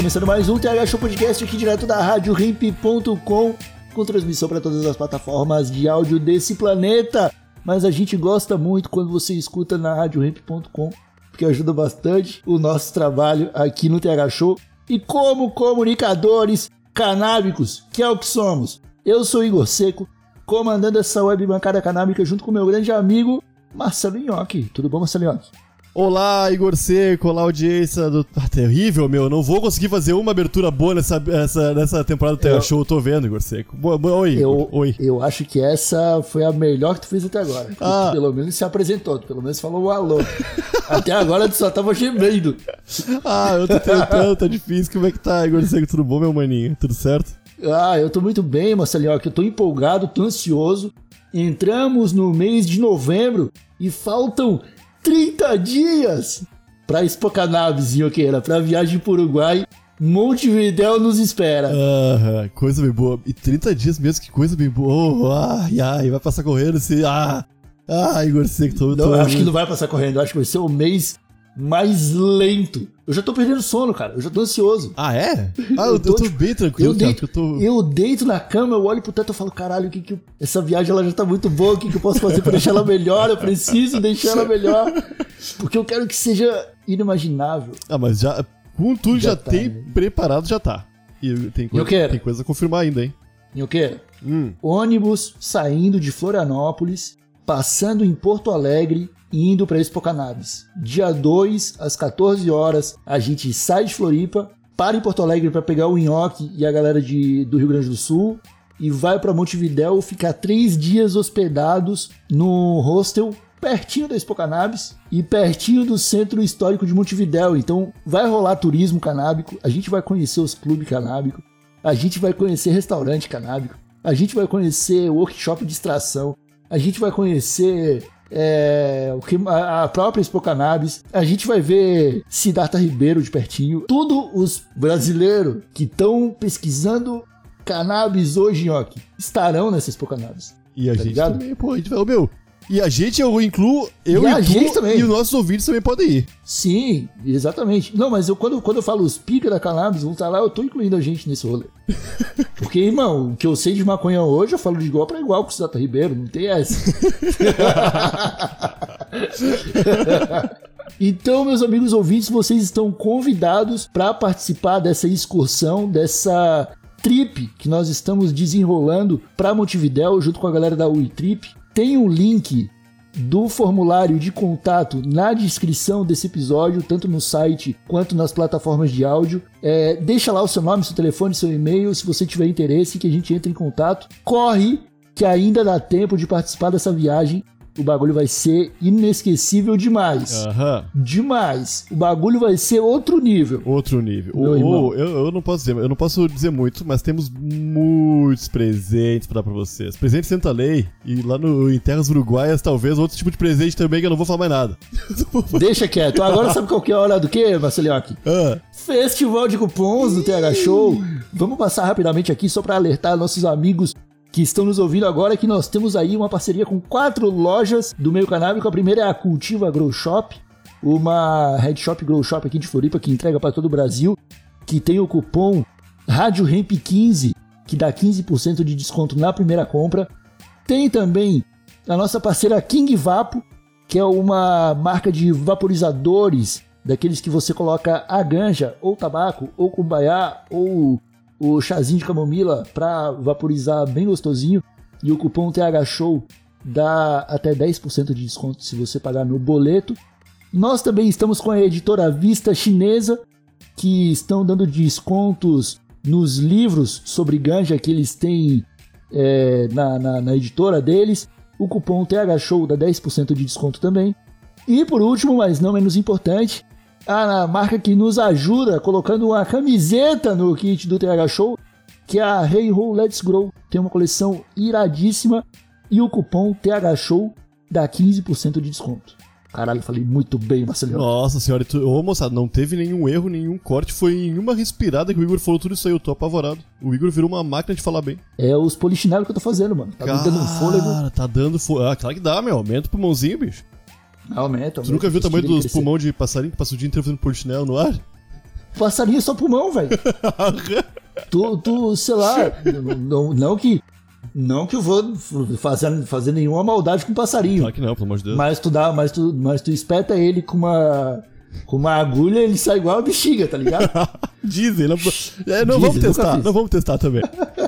começando mais um TH Show Podcast aqui direto da RadioRimp.com com transmissão para todas as plataformas de áudio desse planeta. Mas a gente gosta muito quando você escuta na RadioRimp.com, porque ajuda bastante o nosso trabalho aqui no TH Show. E como comunicadores canábicos, que é o que somos, eu sou Igor Seco, comandando essa web bancada canábica junto com meu grande amigo Marcelo Nhoque. Tudo bom, Marcelo Nhoque? Olá, Igor Seco, olá, audiência do. Ah, terrível, meu. Não vou conseguir fazer uma abertura boa nessa, essa, nessa temporada do eu... Show. Tô vendo, Igor Seco. Boa, boa, oi, eu, oi. Eu acho que essa foi a melhor que tu fez até agora. Ah. pelo menos se apresentou, pelo menos falou um alô. até agora tu só tava gemendo. Ah, eu tô tentando, tá difícil. Como é que tá, Igor Seco? Tudo bom, meu maninho? Tudo certo? Ah, eu tô muito bem, Marcelinho. Eu tô empolgado, tô ansioso. Entramos no mês de novembro e faltam 30 dias pra Espocanaves, Ioqueira, pra viagem pro Uruguai. Montevidéu nos espera. Ah, coisa bem boa. E 30 dias mesmo, que coisa bem boa. Oh, ai, ai, vai passar correndo assim. Ah, ah Igor Seco, tô, tô, Não, acho que não vai passar correndo. Acho que vai ser o mês mais lento. Eu já tô perdendo sono, cara. Eu já tô ansioso. Ah, é? Ah, eu, eu, tô, tô tipo, bem tranquilo, eu deito, cara, eu, tô... eu deito na cama, eu olho pro teto e falo, caralho, que que eu... essa viagem ela já tá muito boa, o que, que eu posso fazer pra deixar ela melhor? Eu preciso deixar ela melhor. Porque eu quero que seja inimaginável. Ah, mas já, com tudo já, já tá, tem né? preparado, já tá. E tem coisa, tem coisa a confirmar ainda, hein? E o quê? Hum. Ônibus saindo de Florianópolis, passando em Porto Alegre indo para Espocanabes. Dia 2, às 14 horas, a gente sai de Floripa, para em Porto Alegre para pegar o Inhoque e a galera de, do Rio Grande do Sul e vai para Montevidéu ficar três dias hospedados no hostel pertinho da Expo Cannabis e pertinho do centro histórico de Montevidéu. Então vai rolar turismo canábico, a gente vai conhecer os clubes canábicos, a gente vai conhecer restaurante canábico, a gente vai conhecer workshop de extração, a gente vai conhecer é, o que, a, própria Expo Cannabis. A gente vai ver Siddhartha Ribeiro de pertinho. Tudo os brasileiros que estão pesquisando cannabis hoje, ó, estarão nessa Expo Cannabis. E a tá gente ligado? também, pô, a gente vai, meu, e a gente, eu incluo, eu e, a gente também. e os nossos ouvintes também podem ir. Sim, exatamente. Não, mas eu, quando, quando eu falo os pica da cannabis, vão estar lá, eu tô incluindo a gente nesse rolê. Porque, irmão, o que eu sei de maconha hoje, eu falo de igual para igual com o Cidata Ribeiro, não tem essa. Então, meus amigos ouvintes, vocês estão convidados para participar dessa excursão, dessa trip que nós estamos desenrolando para Montevidéu junto com a galera da UI Trip. Tem um link do formulário de contato na descrição desse episódio, tanto no site quanto nas plataformas de áudio. É, deixa lá o seu nome, seu telefone, seu e-mail, se você tiver interesse, que a gente entre em contato. Corre, que ainda dá tempo de participar dessa viagem o bagulho vai ser inesquecível demais. Uhum. Demais. O bagulho vai ser outro nível. Outro nível. O, eu, eu, não posso dizer, eu não posso dizer muito, mas temos muitos presentes para dar pra vocês. Presente Santa Lei e lá no, em Terras Uruguaias, talvez outro tipo de presente também que eu não vou falar mais nada. Deixa quieto. Agora sabe qual que é a hora do quê, Marcelioque? Ah. Festival de cupons do TH Show. Vamos passar rapidamente aqui só para alertar nossos amigos que estão nos ouvindo agora que nós temos aí uma parceria com quatro lojas do meio canábico. A primeira é a Cultiva Grow Shop, uma head shop grow shop aqui de Floripa que entrega para todo o Brasil, que tem o cupom Rádio Hemp 15, que dá 15% de desconto na primeira compra. Tem também a nossa parceira King Vapo, que é uma marca de vaporizadores, daqueles que você coloca a ganja, ou tabaco, ou cumbaiá, ou o chazinho de camomila para vaporizar bem gostosinho e o cupom TH Show dá até 10% de desconto se você pagar no boleto. Nós também estamos com a editora Vista Chinesa, que estão dando descontos nos livros sobre ganja que eles têm é, na, na, na, editora deles. O cupom TH Show dá 10% de desconto também. E por último, mas não menos importante, a marca que nos ajuda colocando uma camiseta no kit do TH Show, que é a Hey Ho Let's Grow. Tem uma coleção iradíssima e o cupom TH Show dá 15% de desconto. Caralho, falei muito bem, Marcelinho. Nossa senhora, tu... ô moçada, não teve nenhum erro, nenhum corte, foi em uma respirada que o Igor falou tudo isso aí, eu tô apavorado. O Igor virou uma máquina de falar bem. É os polichinelos que eu tô fazendo, mano. Tá Cara, dando um fôlego. Tá dando fôlego. Ah, claro que dá, meu. Aumenta o pulmãozinho, bicho. Aumenta, nunca viu o tamanho dos pulmões de passarinho que passa o dia inteiro fazendo polichinelo no ar? Passarinho é só pulmão, velho. tu, tu, sei lá, não, não que. Não que eu vou fazer, fazer nenhuma maldade com passarinho. Claro que não, pelo amor de Deus. Mas tu dá, mas tu, mas tu espeta ele com uma com uma agulha, ele sai igual a bexiga, tá ligado? Dizem, não, é, não Dizem, vamos testar, não vamos testar também.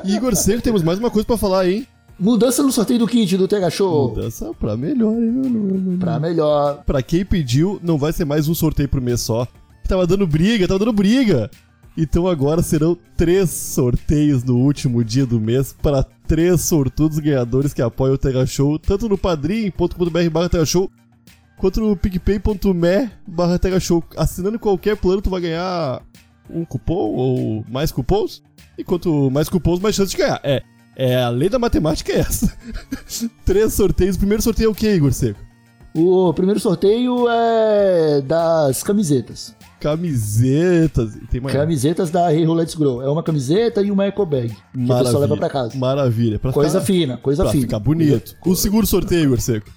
Igor Seco, temos mais uma coisa pra falar, hein? Mudança no sorteio do kit do TH Show. Mudança pra melhor, hein, meu nome? Pra melhor. Pra quem pediu, não vai ser mais um sorteio por mês só. Tava dando briga, tava dando briga. Então agora serão três sorteios no último dia do mês para três sortudos ganhadores que apoiam o Terra Show, tanto no padrim.com.br barra Show, quanto no picpay.me barra Show. Assinando qualquer plano, tu vai ganhar um cupom ou mais cupons. E quanto mais cupons, mais chance de ganhar. É, é a lei da matemática é essa. três sorteios. O primeiro sorteio é o que, Igor Seco? O primeiro sorteio é das camisetas. Camisetas. Tem mais. Camisetas da Hey Let's Grow. É uma camiseta e uma eco bag. Que a pessoa leva pra casa. Maravilha. Pra Coisa ficar, fina, coisa pra fina. ficar bonito. O segundo sorteio, Igor Seco.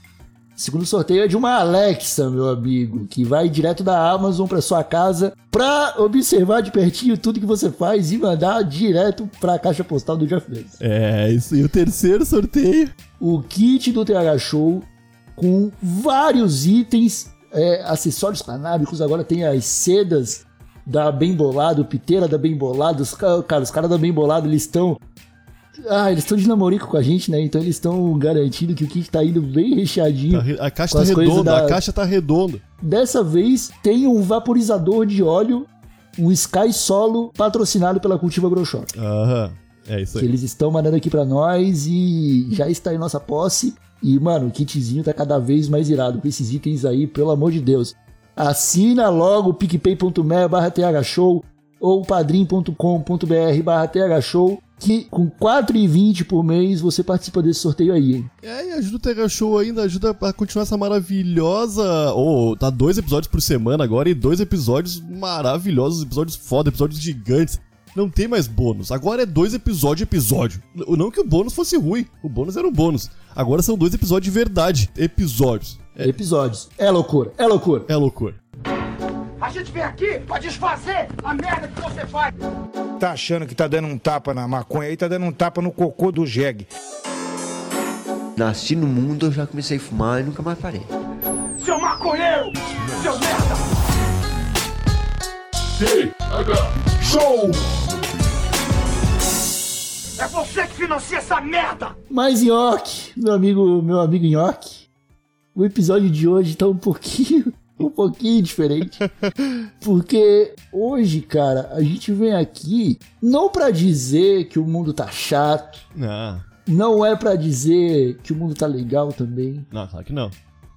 Segundo sorteio é de uma Alexa, meu amigo, que vai direto da Amazon pra sua casa pra observar de pertinho tudo que você faz e mandar direto pra caixa postal do Jeff Bezos. É, isso. E o terceiro sorteio. O kit do TH Show com vários itens, é, acessórios canábicos, agora tem as sedas da Bem Bolado, piteira da Bem Bolado, os, ca- cara, os caras da Bem Bolado, eles estão... Ah, eles estão de namorico com a gente, né? Então eles estão garantindo que o kit tá indo bem recheadinho. Tá A caixa tá redonda, da- a caixa tá redonda. Dessa vez tem um vaporizador de óleo, um Sky Solo, patrocinado pela Cultiva Grow Shop. Aham. É isso Que aí. eles estão mandando aqui pra nós e já está em nossa posse. E, mano, o kitzinho tá cada vez mais irado com esses itens aí, pelo amor de Deus. Assina logo picpay.me barra thshow ou padrim.com.br barra thshow que com 4,20 por mês você participa desse sorteio aí, hein? É, e ajuda o Terra Show ainda, ajuda a continuar essa maravilhosa. Oh, tá dois episódios por semana agora e dois episódios maravilhosos, episódios foda, episódios gigantes. Não tem mais bônus. Agora é dois episódio episódio. Não que o bônus fosse ruim. O bônus era um bônus. Agora são dois episódios de verdade. Episódios. É, Episódios. É loucura, é loucura. é loucura. A gente vem aqui pra desfazer a merda que você faz. Tá achando que tá dando um tapa na maconha aí, tá dando um tapa no cocô do jegue. Nasci no mundo, eu já comecei a fumar e nunca mais parei. Seu maconheiro! Seu merda! Show! É você que financia essa merda! Mas Nhoque, meu amigo, meu amigo Nhoque, o episódio de hoje tá um pouquinho, um pouquinho diferente. Porque hoje, cara, a gente vem aqui não pra dizer que o mundo tá chato, Ah, não é pra dizer que o mundo tá legal também. não, claro que não.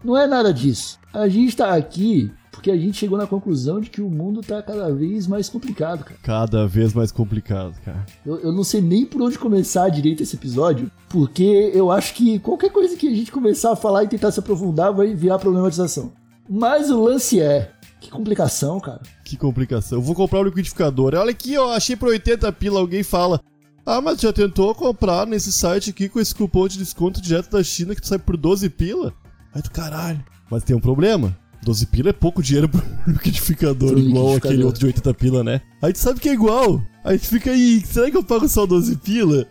Não é nada disso. A gente tá aqui porque a gente chegou na conclusão de que o mundo tá cada vez mais complicado, cara. Cada vez mais complicado, cara. Eu, eu não sei nem por onde começar direito esse episódio, porque eu acho que qualquer coisa que a gente começar a falar e tentar se aprofundar vai virar problematização. Mas o lance é. Que complicação, cara. Que complicação. Eu vou comprar o liquidificador. Olha aqui, ó, achei por 80 pila. Alguém fala. Ah, mas já tentou comprar nesse site aqui com esse cupom de desconto direto da China que tu sai por 12 pila? Aí tu, caralho. Mas tem um problema. 12 pila é pouco dinheiro pro liquidificador, Pro igual liquidificador. aquele outro de 80 pila, né? Aí tu sabe que é igual. Aí tu fica aí, será que eu pago só 12 pila?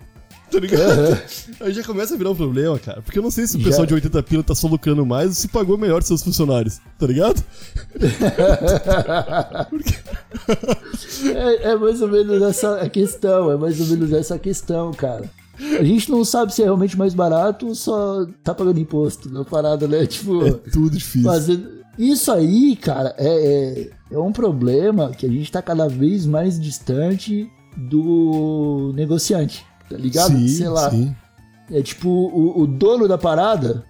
Tá ligado? Aí já começa a virar um problema, cara. Porque eu não sei se o Já. pessoal de 80 pila tá só lucrando mais ou se pagou melhor seus funcionários, tá ligado? É, é mais ou menos essa a questão, é mais ou menos essa questão, cara. A gente não sabe se é realmente mais barato ou só tá pagando imposto na parada, né? Tipo, É tudo difícil. fazendo. Isso aí, cara, é, é, é um problema que a gente tá cada vez mais distante do negociante, tá ligado? Sim, Sei lá. sim. É tipo, o, o dono da parada,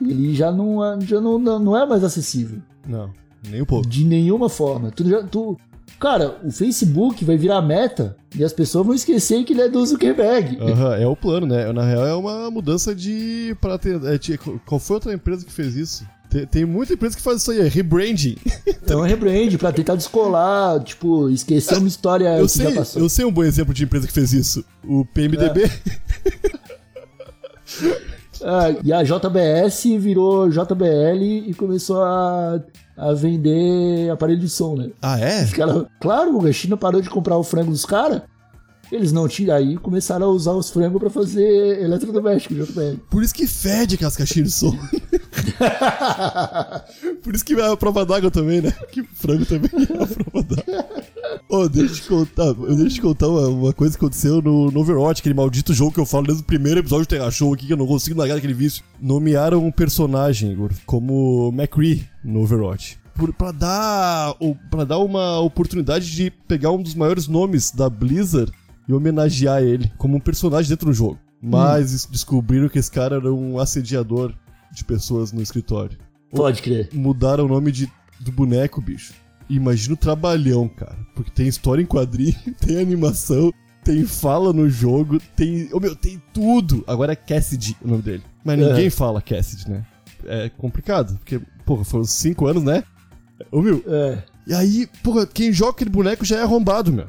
ele já não, é- já não, não não é mais acessível. Não, nem um pouco. De nenhuma forma. Tu já, tu, cara, o Facebook vai virar meta e as pessoas vão esquecer que ele é do Zuckerberg. Aham, é o plano, né? Na real, é uma mudança de. Para ter, é, qual foi outra empresa que fez isso? Tem, tem muita empresa que faz isso aí, é rebranding. É um rebrand pra tentar descolar, tipo, esquecer uma história Eu que sei, já passou. eu sei um bom exemplo de empresa que fez isso. O PMDB. Ah, e a JBS virou JBL e começou a a vender aparelho de som, né? Ah, é? Os cara, claro, a China parou de comprar o frango dos caras. Eles não tiram aí começaram a usar os frangos pra fazer eletrodoméstico. Por isso que fede aquelas caixinhas de som. Por isso que é a prova d'água também, né? Que frango também é a prova d'água. Ô, deixa eu te contar, deixa eu te contar uma, uma coisa que aconteceu no, no Overwatch, aquele maldito jogo que eu falo desde o primeiro episódio do Terra Show aqui, que eu não consigo largar daquele vício. Nomearam um personagem, Igor, como McCree no Overwatch. Por, pra dar, o- pra dar uma oportunidade de pegar um dos maiores nomes da Blizzard e homenagear ele como um personagem dentro do jogo. Mas es- descobriram que esse cara era um assediador de pessoas no escritório. Pode crer. Mudaram o nome de, do boneco, bicho. Imagina o trabalhão, cara. Porque tem história em quadrinho, tem animação, tem fala no jogo, tem. Ô meu, tem tudo! Agora é Cassidy o nome dele. Mas É. ninguém fala Cassidy, né? É complicado, porque, porra, foram cinco anos, né? Ô meu, É. e aí, porra, quem joga aquele boneco já é arrombado, meu.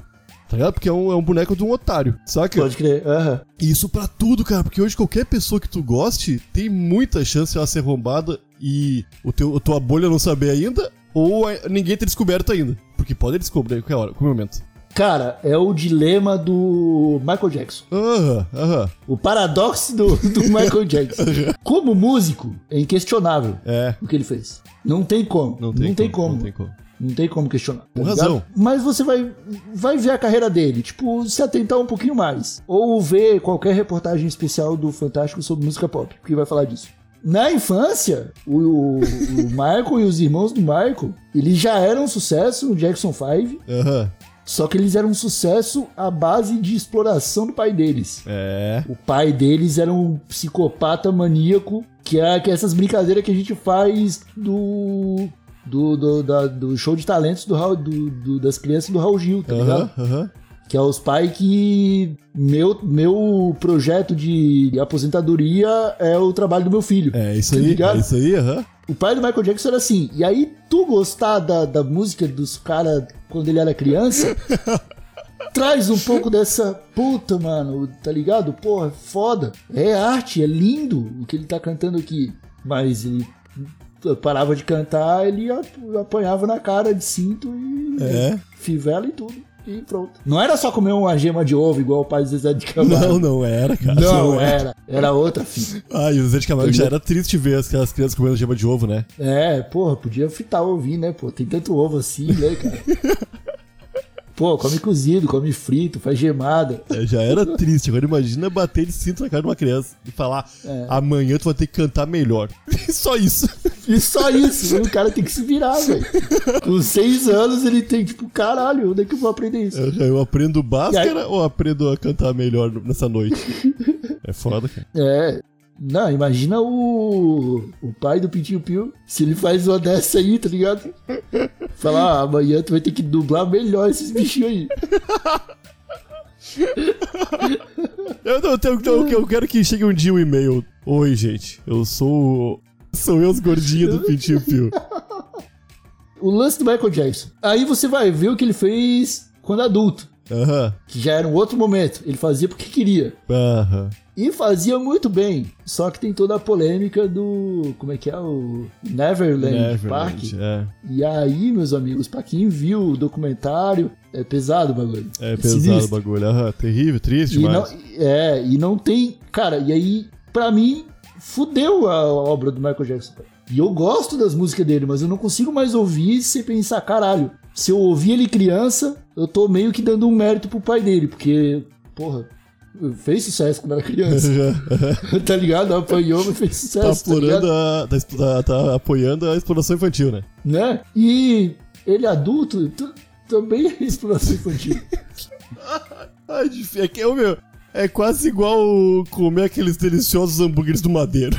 Tá ligado? Porque é um, é um boneco de um otário, saca? Pode crer. Aham. E Isso pra tudo, cara, porque hoje qualquer pessoa que tu goste tem muita chance de ela ser arrombada e o teu, a tua bolha não saber ainda, ou ninguém ter descoberto ainda. Porque pode descobrir a qualquer hora, qualquer momento. Cara, é o dilema do Michael Jackson. Aham, aham. O paradoxo do, do Michael Jackson. Como músico, é inquestionável É. o que ele fez. Não tem como. Não tem, como, Não tem como. Não tem como questionar. Com tá razão. Mas você vai, vai ver a carreira dele, tipo, se atentar um pouquinho mais. Ou ver qualquer reportagem especial do Fantástico sobre música pop, que vai falar disso. Na infância, o, o- o Michael e os irmãos do Michael, eles já eram um sucesso no Jackson 5, Aham. só que eles eram um sucesso à base de exploração do pai deles. É. O pai deles era um psicopata maníaco, que é, que é essas brincadeiras que a gente faz do. Do, do, da- do show de talentos do, Raul- do- do- das crianças do Raul Gil, tá ligado? Aham, aham. Que é os pais que. Meu, meu projeto de aposentadoria é o trabalho do meu filho. É isso Tá aí, ligado? é isso aí, aham. O pai do Michael Jackson era assim. E aí, tu gostar da, da música dos caras quando ele era criança, traz um pouco dessa puta, mano, tá ligado? Porra, foda. É arte, é lindo o que ele tá cantando aqui. Mas ele parava de cantar, ele ap- apanhava na cara de cinto e É. fivela e tudo. E pronto. Não era só comer uma gema de ovo igual o pai do Zezé de Camargo. Não, não era, cara. Não, era. Era outra fita. Ah, e o Zé de Camargo já era triste ver aquelas crianças comendo gema de ovo, né? É, porra, podia fritar o ovinho, né, pô? Tem tanto ovo assim, né, cara? Pô, come cozido, come frito, faz gemada. É, Já era triste. Agora imagina bater de cinto na cara de uma criança e falar: É. amanhã tu vai ter que cantar melhor. Só isso. E só isso, o cara tem que se virar, velho. Com seis anos ele tem, tipo, caralho, onde é que eu vou aprender isso? Eu aprendo E Bhaskara aí- ou aprendo a cantar melhor nessa noite? É foda, cara. É. Não, imagina o, o pai do Pintinho Pio, se ele faz uma dessa aí, tá ligado? Falar, ah, amanhã tu vai ter que dublar melhor esses bichinhos aí. Eu, não, tenho- eu, eu quero que chegue um dia um e-mail. Oi, gente. Eu sou. Sou eu os gordinhos do Pintinho Pio. O lance do Michael Jackson. Aí você vai ver o que ele fez quando adulto. Aham. que já era um outro momento. Ele fazia porque queria. Aham. E fazia muito bem. Só que tem toda a polêmica do. Como é que é? O Neverland, Park. Neverland. É. E aí, meus amigos, pra quem viu o documentário, é pesado o bagulho. É pesado o sinistro. bagulho. Aham. Terrível, triste não, é, e não tem. Cara, e aí, pra mim, fudeu a obra do Michael Jackson. E eu gosto das músicas dele, mas eu não consigo mais ouvir sem pensar, caralho. Se eu ouvir ele criança, eu tô meio que dando um mérito pro pai dele, porque, porra, fez sucesso quando era criança. tá ligado? Apanhou, mas fez Tá sucesso. Tá, ligado? explorando a, tá, tá- tá apoiando a exploração infantil, né? né? E ele adulto também é exploração infantil. É que é, o meu. É quase igual comer aqueles deliciosos hambúrgueres do Madeiro.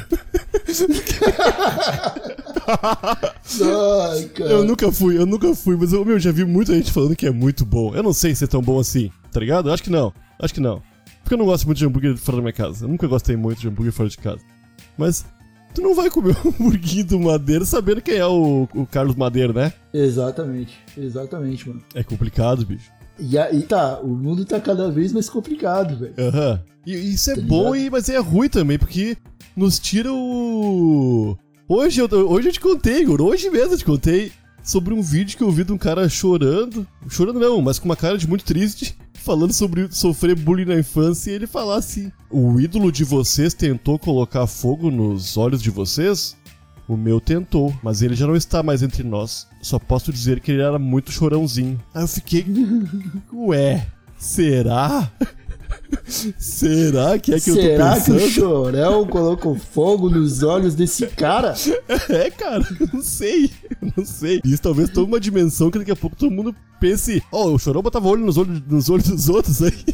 Ai. Eu nunca fui, eu nunca fui, mas eu meu, já vi muita gente falando que é muito bom. Eu não sei se é tão bom assim, tá ligado? Acho que não. Acho que não. Porque eu não gosto muito de hambúrguer fora da minha casa. Eu nunca gostei muito de hambúrguer fora de casa. Mas tu não vai comer um hambúrguer do Madeiro sabendo quem é o, o Carlos Madeiro, né? Exatamente, exatamente, mano. É complicado, bicho. E aí tá, o mundo tá cada vez mais complicado, velho. Aham. E isso é Tá bom, e, mas é ruim também, porque nos tira o. Hoje eu, hoje eu te contei, Igor. Hoje mesmo eu te contei sobre um vídeo que eu vi de um cara chorando. Chorando não, mas com uma cara de muito triste. Falando sobre sofrer bullying na infância e ele falar assim: O ídolo de vocês tentou colocar fogo nos olhos de vocês? O meu tentou, mas ele já não está mais entre nós. Só posso dizer que ele era muito chorãozinho. Aí eu fiquei. Ué, será? Será que é que Será eu tô pensando? que o Chorão colocou fogo nos olhos desse cara? É, cara, eu não sei. Eu não sei. Isso talvez tome uma dimensão que daqui a pouco todo mundo pense: Ó, o Chorão botava olho nos olhos, nos olhos dos outros aí.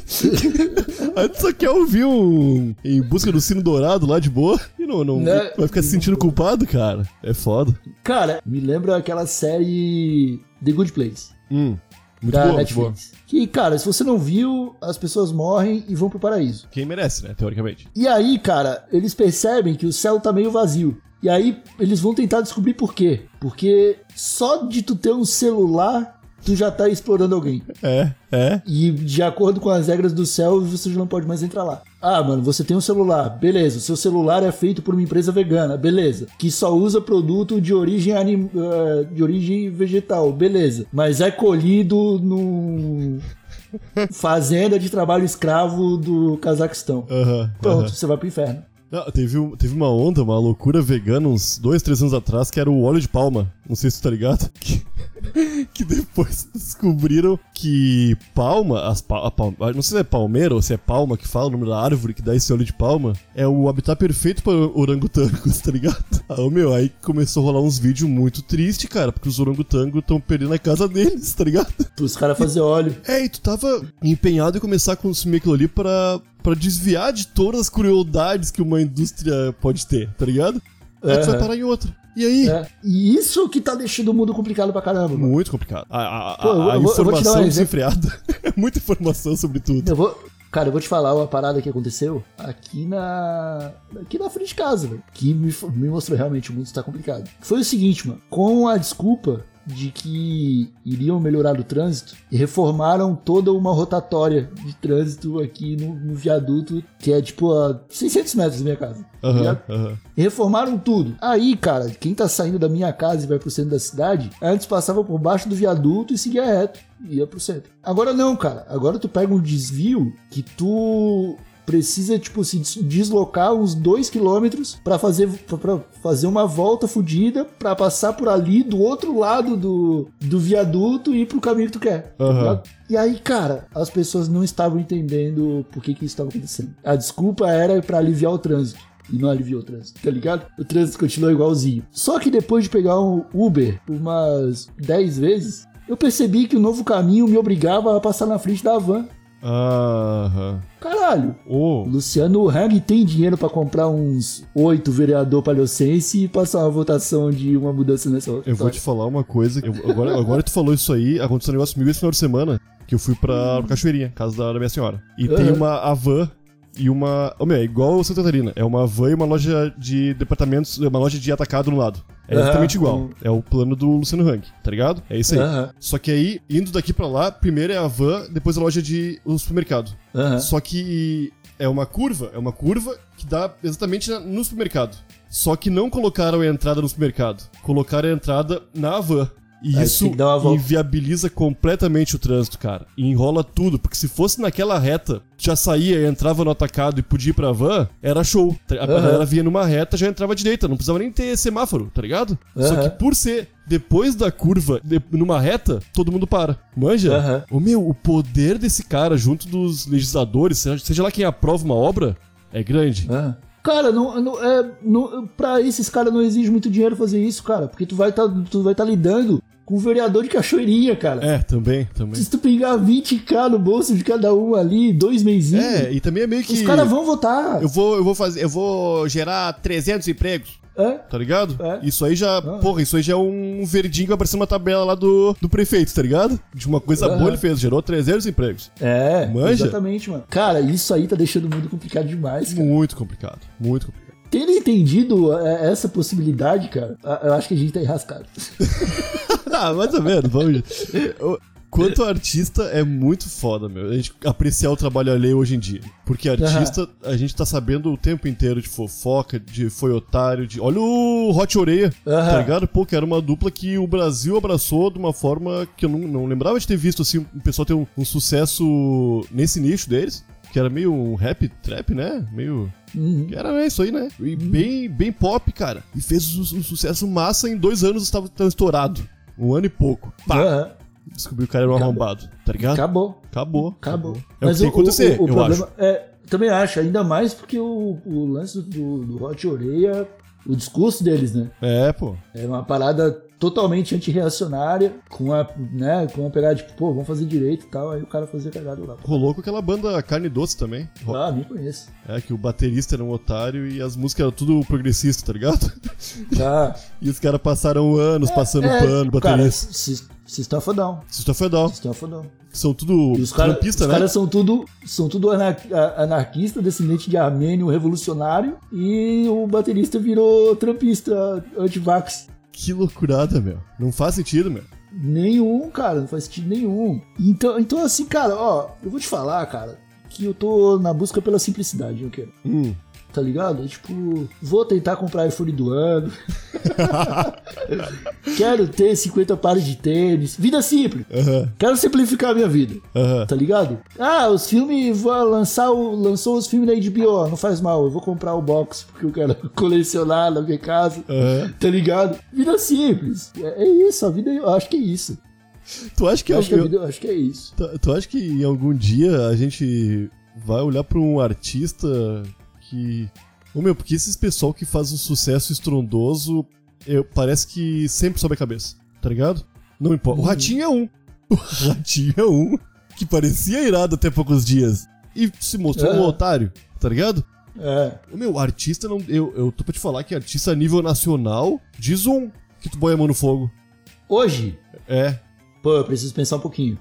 tu só quer ouvir um Em Busca do Sino Dourado lá de boa e não, não Né? vai ficar se sentindo culpado, cara. É foda. Cara, me lembra aquela série The Good Place. Hum, muito da boa, muito boa. Netflix. Que, cara, se você não viu, as pessoas morrem e vão pro paraíso. Quem merece, né, teoricamente. E aí, cara, eles percebem que o céu tá meio vazio. E aí eles vão tentar descobrir por quê. Porque só de tu ter um celular, tu já tá explorando alguém. É, é. E de acordo com as regras do céu, você já não pode mais entrar lá. Ah, mano, você tem um celular, beleza. O seu celular é feito por uma empresa vegana, beleza. Que só usa produto de origem, anim... eh, de origem vegetal, beleza. Mas é colhido no fazenda de trabalho escravo do Cazaquistão. Aham. Pronto, aham. você vai pro inferno. Não, teve, um- teve uma onda, uma loucura vegana uns dois, três anos atrás, que era o óleo de palma. Não sei se tu tá ligado. Que, que depois descobriram que palma, as pa, palma, não sei se é palmeira ou se é palma que fala o nome da árvore que dá esse óleo de palma, é o habitat perfeito para orangotangos, tá ligado? Aí, meu, aí começou a rolar uns vídeos muito tristes, cara, porque os orangotangos estão perdendo a casa deles, tá ligado? Os caras fazer óleo. É, e tu tava empenhado em começar a consumir aquilo ali pra, pra desviar de todas as crueldades que uma indústria pode ter, tá ligado? Aí tu vai parar em outra. E aí? É. E isso que tá deixando o mundo complicado pra caramba, mano. Muito complicado. A, a- Pô, eu a eu eu um informação exemplo. desenfreada. é muita informação sobre tudo. Eu vou. Cara, eu vou te falar uma parada que aconteceu aqui na. aqui na frente de casa, velho. Que me, me mostrou realmente o mundo está complicado. Foi o seguinte, mano. Com a desculpa de que iriam melhorar o trânsito, reformaram toda uma rotatória de trânsito aqui no, no viaduto, que é tipo a 600 metros da minha casa. aham. E reformaram tudo. Aí, cara, quem tá saindo da minha casa e vai pro centro da cidade, antes passava por baixo do viaduto e seguia reto. Ia pro centro. Agora não, cara. Agora tu pega um desvio que tu precisa, tipo, se des- deslocar uns 2 quilômetros pra fazer, pra- fazer uma volta fodida pra passar por ali do outro lado do, do viaduto e ir pro caminho que tu quer. ligado? E aí, cara, as pessoas não estavam entendendo por que que isso estava acontecendo. A desculpa era pra aliviar o trânsito. E não aliviou o trânsito, tá ligado? O trânsito continuou igualzinho. Só que depois de pegar um Uber umas 10 vezes, eu percebi que o novo caminho me obrigava a passar na frente da van. Aham. Caralho! Ô, Luciano Hang tem dinheiro pra comprar uns oito vereador palhocense e passar uma votação de uma mudança nessa eu vou te falar uma coisa. eu- agora, agora tu falou isso aí, aconteceu um negócio comigo esse final de semana. Que eu fui pra Cachoeirinha, casa da, da minha senhora. E tem Aham. uma a van e uma. Ô, meu, é igual o Santa Catarina. É uma van e uma loja de departamentos, uma loja de atacado no lado. É exatamente igual. É o plano do Luciano Hang, tá ligado? É isso aí. Aham. Só que aí, indo daqui pra lá, primeiro é a van, depois a loja de o supermercado. Aham. Só que é uma curva, é uma curva que dá exatamente no supermercado. Só que não colocaram a entrada no supermercado, colocaram a entrada na van. E Aí isso inviabiliza completamente o trânsito, cara. E enrola tudo, porque se fosse naquela reta, já saía, entrava no atacado e podia ir pra van, era show. A Aham. galera vinha numa reta, já entrava à direita, não precisava nem ter semáforo, tá ligado? Só Aham. que por ser depois da curva, de- numa reta, todo mundo para. Manja? Aham. O meu, o poder desse cara junto dos legisladores, seja, lá quem aprova uma obra, é grande. Ah. Cara, não, não, é, não, pra esses caras não exige muito dinheiro fazer isso, cara. Porque tu vai tá, tu vai tá lidando com o vereador de Cachoeirinha, cara. É, também, também. Se tu pegar 20k no bolso de cada um ali, dois meizinhos, É, e também é meio que. os caras vão votar. Eu vou, eu vou fazer, eu vou gerar 300 empregos. É? Tá ligado? É. Isso aí já. Porra, isso aí já é um verdinho aparecer uma tabela lá do, do prefeito, tá ligado? De uma coisa boa ele fez, gerou 300 empregos. É, Manja? exatamente, mano. Cara, isso aí tá deixando o mundo complicado demais, cara. Muito complicado, muito complicado. Tendo entendido é, essa possibilidade, cara, eu acho que a gente tá enrascado. ah, mais ou menos, vamos. Quanto artista é muito foda, meu. A gente apreciar o trabalho alheio hoje em dia. Porque artista, a gente tá sabendo o tempo inteiro de fofoca, de foi otário, de. Olha o Hot Oreia, Aham. tá ligado? Pô, que era uma dupla que o Brasil abraçou de uma forma que eu não, não lembrava de ter visto, assim, um pessoal ter um, um sucesso nesse nicho deles. Que era meio um rap trap, né? Meio. Uhum. Que era é, isso aí, né? E bem, bem pop, cara. E fez um, um sucesso massa em dois anos, estava estourado. Um ano e pouco. Pá! Aham. Descobriu que o cara era um Acabou. arrombado, tá ligado? Acabou. Acabou. Acabou. É o que tem que acontecer, o, o eu problema acho. é. Também acho, ainda mais porque o, o lance do, do Hot Oreia, o discurso deles, né? É, pô. É uma parada totalmente antirreacionária, com a, né, com a pegada de, pô, vamos fazer direito e tal, aí o cara fazia cagada lá. Rolou com aquela banda Carne Doce também. Ah, nem conheço. É, que o baterista era um otário e as músicas eram tudo progressista, tá ligado? Ah, E os caras passaram anos passando pano, cara, baterista. Sis- System of a Down. System of a Down. System of a Down. São tudo E os trampistas, os né? caras são tudo, são tudo anar- anarquista, descendente de armênio revolucionário, e o baterista virou trampista anti-vax. Que loucurada, meu. Não faz sentido, meu. Nenhum, cara, não faz sentido nenhum. Então, então assim, cara, ó, eu vou te falar, cara, que eu tô na busca pela simplicidade, eu quero. Hum. Tá ligado? Tipo, vou tentar comprar iPhone do ano. Quero ter 50 pares de tênis. Vida simples. Quero simplificar a minha vida. Tá ligado? Ah, os filmes, vou lançar o, lançou os filmes da HBO, não faz mal, eu vou comprar o box porque eu quero colecionar na minha casa. Tá ligado? Vida simples. É, é isso, a vida, eu acho que é isso. Tu acha que Eu acho que eu- vida, eu acho que é isso. tu, tu acha que em algum dia a gente vai olhar pra um artista que. Ô meu, porque esses pessoal que faz um sucesso estrondoso, eu, parece que sempre sobe a cabeça, tá ligado? Não importa. O Ratinho é um. O Ratinho é um que parecia irado até poucos dias e se mostrou um É. otário, tá ligado? É. O meu, artista não. Eu, eu tô pra te falar que artista a nível nacional diz um que tu põe a mão no fogo. Hoje, É. pô, eu preciso pensar um pouquinho.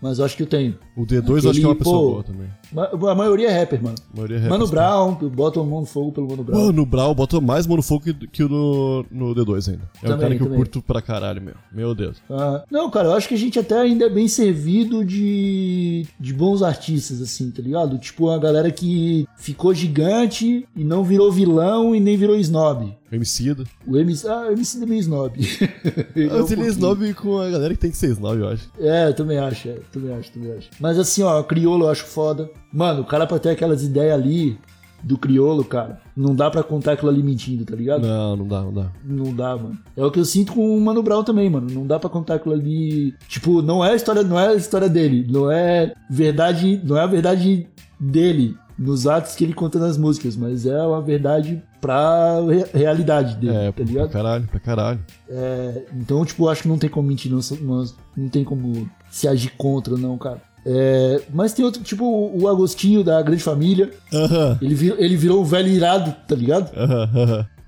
Mas eu acho que eu tenho. O D2 eu acho que é uma Aquele, pessoa pô, boa também. Ma- A maioria é rapper, mano. A maioria é Mano rapper, Brown, bota a mão no fogo pelo Mano Brown. Mano, o Brau bota mais mano fogo que, que o no, no D2 ainda. É um Também, cara que eu também. curto pra caralho, meu. Meu Deus. Ah, não, cara, eu acho que a gente até ainda é bem servido de, de bons artistas, assim, tá ligado? Tipo, a galera que ficou gigante e não virou vilão e nem virou snob. Emicida. O MC, ah, o MC é snob. Ele é um ele é pouquinho. snob com a galera que tem que ser snob, eu acho. É, eu também acho, é, também acho, também acho. Mas assim, ó, criolo eu acho foda. Mano, o cara pra ter aquelas ideias ali do criolo, cara, não dá pra contar aquilo ali mentindo, tá ligado? Não, não dá, não dá. Não dá, mano. É o que eu sinto com o Mano Brown também, mano. Não dá pra contar aquilo ali. Tipo, não é a história, não é a história dele. Não é verdade. Não é a verdade dele nos atos que ele conta nas músicas, mas é uma verdade pra re- realidade dele, É, tá pra ligado? caralho, pra caralho. É, então, tipo, acho que não tem como mentir, não, não, não tem como se agir contra, não, cara. É, mas tem outro, tipo, o Agostinho da Grande Família. Ele, vir- ele virou um velho irado, tá ligado?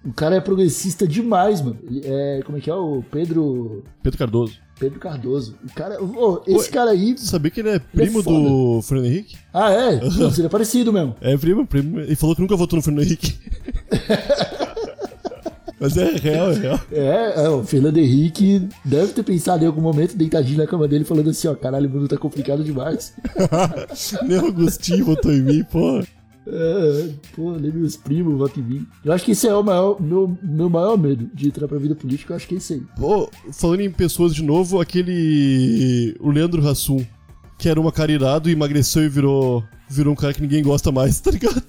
O cara é progressista demais, mano. Ele é, como é que é? O Pedro. Pedro Cardoso. Pedro Cardoso. O cara. ô, esse cara aí. Sabia que ele é primo foda. do Fernando Henrique? Ah, é? Putz, ele é parecido mesmo. É primo, primo. Ele falou que nunca votou no Fernando Henrique. Mas é real, é real. É, é, o Fernando Henrique deve ter pensado em algum momento, deitadinho na cama dele, falando assim: ó, caralho, o mundo tá complicado demais. Nem o Agostinho votou em mim, pô. É, pô, nem meus primos votam em mim. Eu acho que esse é o maior, meu, meu maior medo de entrar pra vida política, eu acho que é esse aí. Pô, falando em pessoas de novo, aquele. O Leandro Hassum, que era uma caridade e emagreceu e virou. Virou um cara que ninguém gosta mais, tá ligado?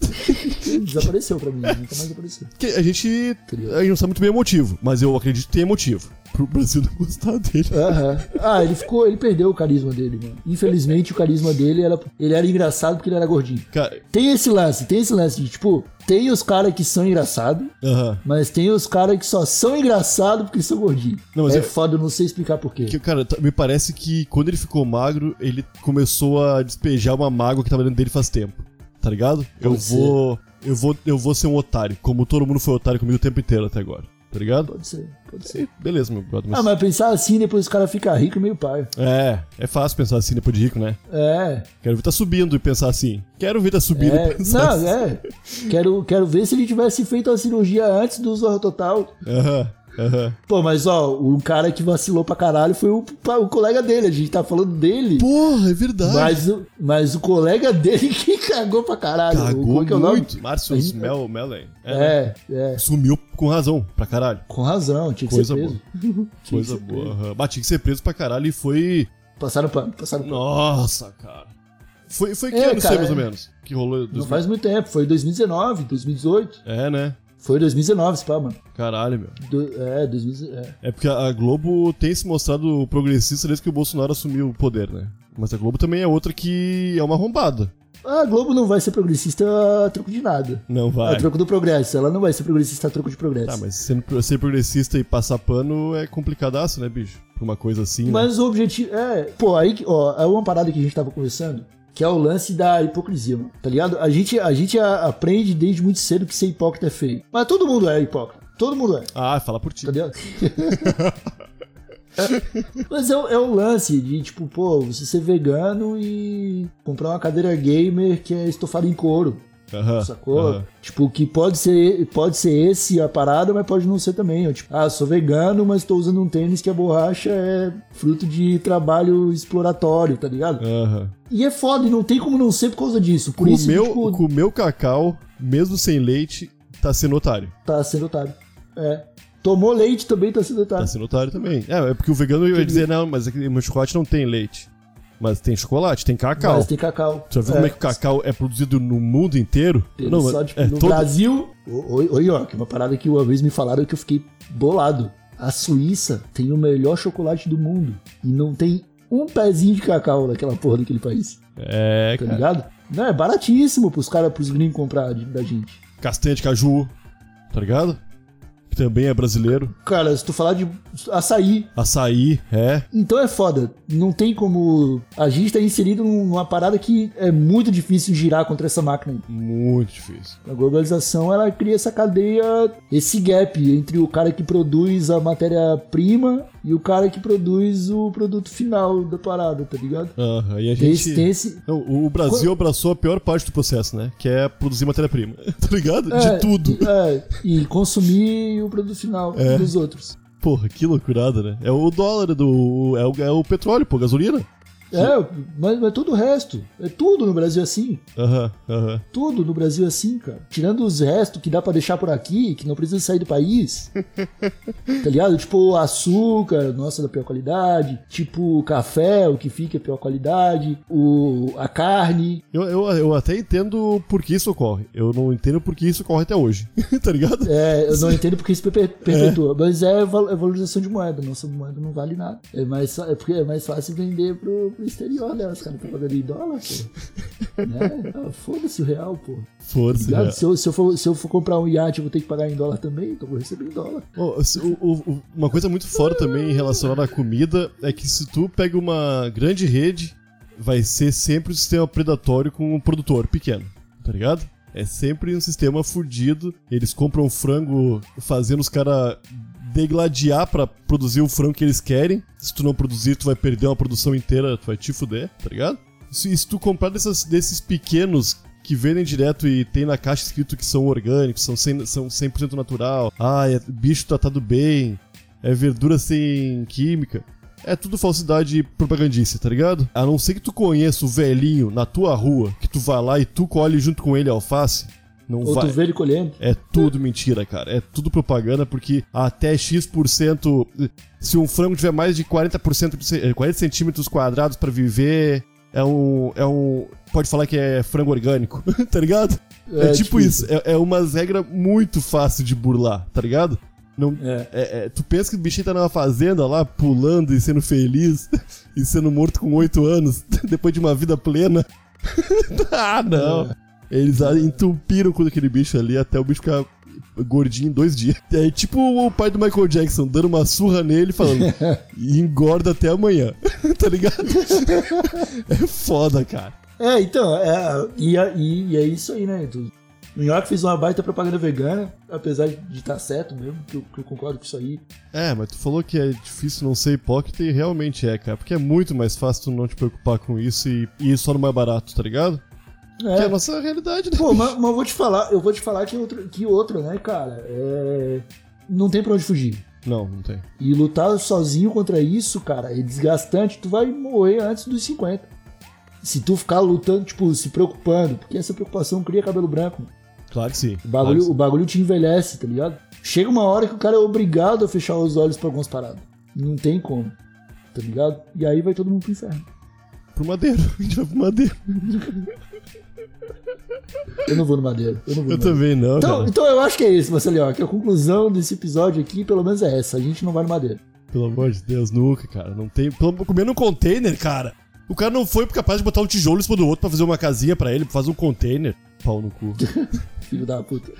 Desapareceu pra mim, nunca mais apareceu. Que a gente. A gente não sabe muito bem o motivo, mas eu acredito que tem motivo. Pro Brasil não gostar dele. Aham. Ah, ele ficou. Ele perdeu o carisma dele, mano. Infelizmente, o carisma dele era. Ele era engraçado porque ele era gordinho. Cara, Tem esse lance, tem esse lance de, tipo, tem os caras que são engraçados, aham. mas tem os caras que só são engraçados porque são gordinhos. Não, mas é eu- foda, eu não sei explicar porquê. Que, cara, tá- me parece que quando ele ficou magro, ele começou a despejar uma mágoa que tava dentro dele faz tempo. Tá ligado? eu Pode ser. vou. Eu vou, eu vou ser um otário, como todo mundo foi otário comigo o tempo inteiro até agora. Tá ligado? Pode ser, pode ser. Beleza, meu brother. Mas... Ah, mas pensar assim, depois os caras ficam ricos meio pai. É, é fácil pensar assim depois de rico, né? É, Quero ver tá subindo e pensar assim. Quero ver tá subindo é. e pensar Não, assim. é. Quero, quero ver se ele tivesse feito a cirurgia antes do Zorro Total. Aham. Aham. Pô, mas ó, um cara que vacilou pra caralho foi o, o colega dele. A gente tá falando dele. Porra, é verdade. Mas, o- mas o colega dele que cagou pra caralho. Cagou é o muito. Márcio Mel, Mellen. É, né? É, é. Sumiu com razão, pra caralho. Com razão, tinha que Coisa ser preso. Que Coisa boa. Mas tinha que ser preso pra caralho e foi. Passaram pano, passaram pano. Nossa, cara. Foi, foi que É, ano cara, mais ou é. menos? Que rolou. Não 2000? faz muito tempo, foi 2019, 2018. É, né? Foi 2019, esse pá, mano. Caralho, meu. Do- é, 2019. É. É porque a a Globo tem se mostrado progressista desde que o Bolsonaro assumiu o poder, né? Mas a Globo também é outra que é uma arrombada. A Globo não vai ser progressista a troco de nada. Não A vai. troco do progresso. Ela não vai ser progressista a troco de progresso. Tá, mas sendo, ser progressista e passar pano é complicadaço, né, bicho? Pra uma coisa assim, né? Mas o objetivo. É, pô, aí, ó, é uma parada que a gente tava conversando, que é o lance da hipocrisia. Tá ligado? A gente, a gente aprende desde muito cedo que ser hipócrita é feio. Mas todo mundo é hipócrita. Todo mundo é. Ah, fala por ti. Tá ligado? Mas é, o- é o lance de, tipo, pô, você ser vegano e comprar uma cadeira gamer que é estofada em couro. Aham, Sacou? aham. Tipo, que pode ser, pode ser esse a parada, mas pode não ser também. Eu, tipo, ah, sou vegano, mas tô usando um tênis que a borracha é fruto de trabalho exploratório, tá ligado? Aham. E é foda, e não tem como não ser por causa disso. Por isso, Comeu, tipo, comeu cacau, mesmo sem leite, tá sendo otário. tá sendo otário. É. Tomou leite também tá sendo Tá otário. sendo otário também. É, é porque o vegano ia dizer, não, mas aqui, meu chocolate não tem leite. Mas tem chocolate, tem cacau. Mas tem cacau. Já viu como é que o cacau é produzido no mundo inteiro? Ele não, só, mas tipo, é no todo- Brasil. Oi, oi, ó, que uma parada que uma vez me falaram que eu fiquei bolado. A Suíça tem o melhor chocolate do mundo. E não tem um pezinho de cacau naquela porra daquele país. É, Tá cara. ligado? Não, é baratíssimo pros caras, pros gringos comprar da gente. Castanha de caju, tá ligado? Que também é brasileiro. Cara, se tu falar de açaí, Açaí, é. então é foda. Não tem como. A gente tá inserido numa parada que é muito difícil girar contra essa máquina. Muito difícil. A globalização ela cria essa cadeia, esse gap entre o cara que produz a matéria-prima e o cara que produz o produto final da parada, tá ligado? Aham, e a gente. esse, tem esse- Não, o Brasil abraçou a pior parte do processo, né? Que é produzir matéria-prima. tá ligado? é, De tudo. É, e consumir o produto final É. dos outros. Porra, que loucurada, né? É o dólar do. É o, é o petróleo, pô, gasolina. É, mas, mas todo o resto. É tudo no Brasil assim. Aham, aham. Tudo no Brasil assim, cara. Tirando os restos que dá pra deixar por aqui, que não precisa sair do país. tá ligado? Tipo o açúcar, nossa, da pior qualidade. Tipo o café, o que fica é pior qualidade. O, a carne. Eu, eu, eu até entendo por que isso ocorre. Eu não entendo por que isso ocorre até hoje. tá ligado? É, eu não entendo porque isso per- perpetua. Mas é, é valorização de moeda. Nossa moeda não vale nada. É mais, é porque é mais fácil vender pro, pro exterior? Os caras estão pagando em dólar, pô. né? Ah, Foda-se o real, pô. É. Se, eu, se, eu for, se eu for comprar um iate, eu vou ter que pagar em dólar também, então eu vou receber em dólar. Se- o- o- o- uma coisa muito fora também relacionada à comida é que se tu pega uma grande rede, vai ser sempre um sistema predatório com um produtor pequeno, tá ligado? É sempre um sistema fudido. Eles compram frango fazendo os caras degladiar pra produzir o frango que eles querem. Se tu não produzir, tu vai perder uma produção inteira, tu vai te fuder, tá ligado? Se, se tu comprar dessas- desses pequenos que vendem direto e tem na caixa escrito que são orgânicos, são 100%, são 100 natural, ah, é bicho tratado bem, é verdura sem química. É tudo falsidade propagandista, tá ligado? A não ser que tu conheça o velhinho na tua rua, que tu vai lá e tu colhe junto com ele alface, não Ou vai. tu vê ele colhendo. É tudo mentira, cara. É tudo propaganda, porque até X%. Se um frango tiver mais de 40%, de ce- eh, 40 centímetros quadrados pra viver, é um. É um. Pode falar que é frango orgânico, tá ligado? É, É, tipo tipo isso. É, é umas regras muito fácil de burlar, tá ligado? Não, É. é- é, tu pensa que o bichinho tá numa fazenda lá, pulando e sendo feliz, e sendo morto com 8 anos, depois de uma vida plena. ah, não. Eles entupiram com aquele bicho ali até o bicho ficar gordinho em dois dias. É tipo o pai do Michael Jackson dando uma surra nele falando "E engorda até amanhã. tá ligado? é foda, cara. É, então, é, e, a- e- e é isso aí, né? Tu, New York fez uma baita propaganda vegana, apesar de estar certo mesmo, que eu, que eu concordo com isso aí. É, mas tu falou que é difícil não ser hipócrita e realmente é, cara. Porque é muito mais fácil tu não te preocupar com isso e, e ir só no mais barato, tá ligado? Que é a É. nossa realidade, né? Pô, mas, mas eu vou te falar, eu vou te falar que outro, que outro né, cara? É, não tem pra onde fugir. Não, não tem. E lutar sozinho contra isso, cara, é desgastante. Tu vai morrer antes dos 50. Se tu ficar lutando, tipo, se preocupando, porque essa preocupação cria cabelo branco. Claro que sim. O bagulho, Claro o bagulho te envelhece, tá ligado? Chega uma hora que o cara é obrigado a fechar os olhos pra algumas paradas. Não tem como, tá ligado? E aí vai todo mundo pro inferno. Pro madeiro. A gente vai pro madeiro. Eu não vou no madeiro. Eu não vou Eu também não, Então, então eu acho que é isso, Marcelinho. Que a conclusão desse episódio aqui, pelo menos é essa. A gente não vai no madeiro. Pelo amor de Deus, nunca, cara. Não tem. Pelo... Comer num container, cara. O cara não foi capaz de botar um tijolo em cima do outro pra fazer uma casinha pra ele, pra fazer um container. Pau no cu. Filho da puta.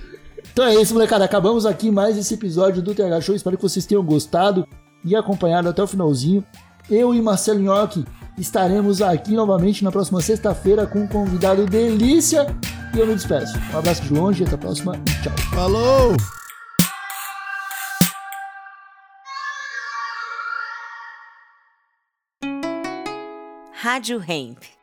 Então é isso, molecada. Acabamos aqui mais esse episódio do TH Show. Espero que vocês tenham gostado e acompanhado até o finalzinho. Eu e Marcelo Nhoque estaremos aqui novamente na próxima sexta-feira com um convidado delícia. E eu me despeço. Um abraço de longe, até a próxima e tchau. Falou! Rádio Hemp.